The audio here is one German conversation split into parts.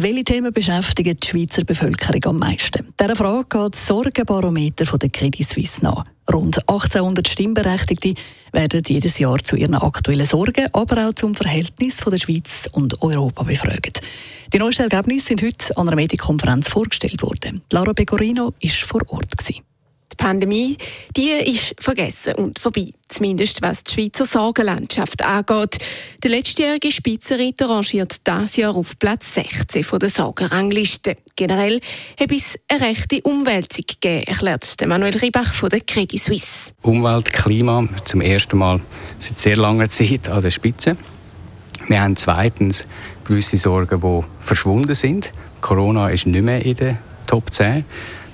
Welche Themen beschäftigen die Schweizer Bevölkerung am meisten? Dieser Frage geht das Sorgenbarometer der Credit Suisse nach. Rund 1800 Stimmberechtigte werden jedes Jahr zu ihren aktuellen Sorgen, aber auch zum Verhältnis von der Schweiz und Europa befragt. Die neuesten Ergebnisse sind heute an einer Medienkonferenz vorgestellt worden. Laura Pecorino war vor Ort. Gewesen. Pandemie, die ist vergessen und vorbei. Zumindest was die Schweizer Sorgenlandschaft angeht. Der letztjährige Spitzenreiter rangiert dieses Jahr auf Platz 16 von der Sorgenrangliste. Generell habe es eine rechte Umwälzung gegeben, erklärt Manuel Ribach von der Credit Suisse. Umwelt, Klima zum ersten Mal seit sehr langer Zeit an der Spitze. Wir haben zweitens gewisse Sorgen, die verschwunden sind. Corona ist nicht mehr in der Top 10.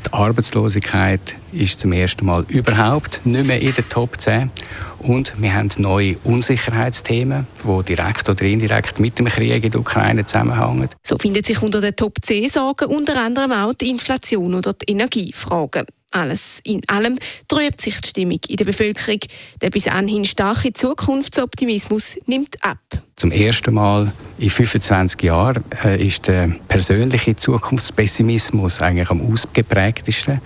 Die Arbeitslosigkeit ist zum ersten Mal überhaupt nicht mehr in der Top 10. Und wir haben neue Unsicherheitsthemen, die direkt oder indirekt mit dem Krieg in der Ukraine zusammenhängen. So findet sich unter den Top 10 Sorgen unter anderem auch die Inflation oder die Energiefragen. Alles in allem trübt sich die Stimmung in der Bevölkerung. Der bis anhin starke Zukunftsoptimismus nimmt ab. Zum ersten Mal in 25 Jahren äh, ist der persönliche Zukunftspessimismus eigentlich am ausgeprägtesten.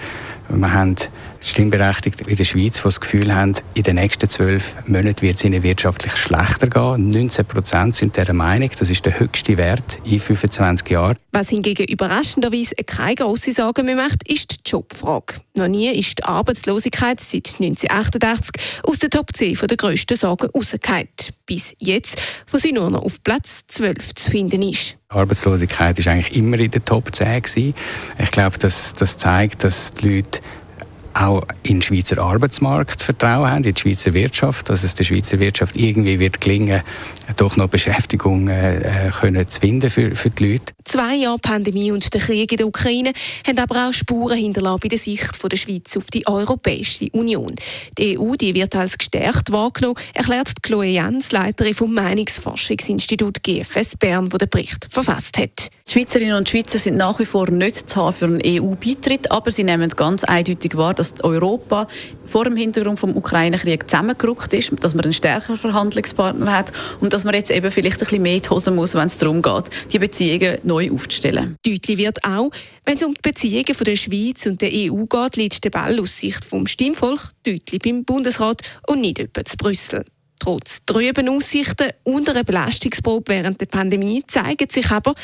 Wir haben Stimmberechtigte in der Schweiz, die das Gefühl haben, in den nächsten zwölf Monaten wird es ihnen wirtschaftlich schlechter gehen. 19 Prozent sind dieser Meinung. Das ist der höchste Wert in 25 Jahren. Was hingegen überraschenderweise keine grosse Sorge mehr macht, ist die Jobfrage. Noch nie ist die Arbeitslosigkeit seit 1988 aus der Top 10 der grössten Sorgen rausgefallen. Bis jetzt, wo sie nur noch auf Platz 12 zu finden ist. Arbeitslosigkeit ist eigentlich immer in der Top 10 gewesen. Ich glaube, das, das zeigt, dass die Leute auch in den Schweizer Arbeitsmarkt Vertrauen haben, in die Schweizer Wirtschaft, dass es der Schweizer Wirtschaft irgendwie wird gelingen, doch noch Beschäftigung äh, können zu finden für, für die Leute. Zwei Jahre Pandemie und der Krieg in der Ukraine haben aber auch Spuren hinterlassen bei der Sicht von der Schweiz auf die Europäische Union. Die EU die wird als gestärkt wahrgenommen, erklärt Chloe Jans, Leiterin vom Meinungsforschungsinstitut GFS Bern, wo der Bericht verfasst hat. Die Schweizerinnen und Schweizer sind nach wie vor nicht zu haben für einen EU-Beitritt, aber sie nehmen ganz eindeutig wahr, dass Europa vor dem Hintergrund vom Ukraine-Krieg zusammengerückt ist, dass man einen stärkeren Verhandlungspartner hat und dass man jetzt eben vielleicht ein bisschen mehr in die Hose muss, wenn es darum geht, die Beziehungen neu aufzustellen. Deutlich wird auch, wenn es um die Beziehungen von der Schweiz und der EU geht, liegt der Ball aus Sicht vom Stimmvolk deutlich beim Bundesrat und nicht etwa zu Brüssel. Trotz trüben Aussichten und einer Belastungsprobe während der Pandemie zeigt sich aber,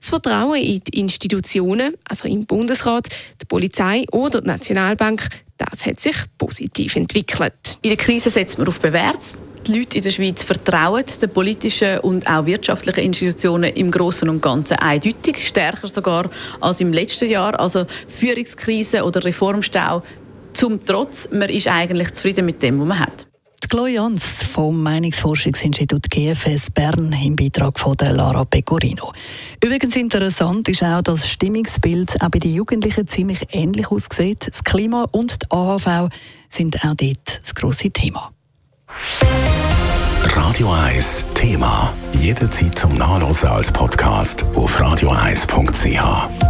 das Vertrauen in die Institutionen, also im Bundesrat, die Polizei oder die Nationalbank, das hat sich positiv entwickelt. In der Krise setzt man auf Bewährtes. Die Leute in der Schweiz vertrauen den politischen und auch wirtschaftlichen Institutionen im Großen und Ganzen eindeutig, stärker sogar als im letzten Jahr. Also Führungskrise oder Reformstau zum Trotz, man ist eigentlich zufrieden mit dem, was man hat. Chloe vom Meinungsforschungsinstitut GFS Bern im Beitrag von der Lara Pecorino. Übrigens interessant ist auch, dass das Stimmungsbild auch bei den Jugendlichen ziemlich ähnlich aussieht. Das Klima und die AHV sind auch dort das grosse Thema. Radio 1 Thema. Jederzeit zum Nachlesen als Podcast auf radio1.ch.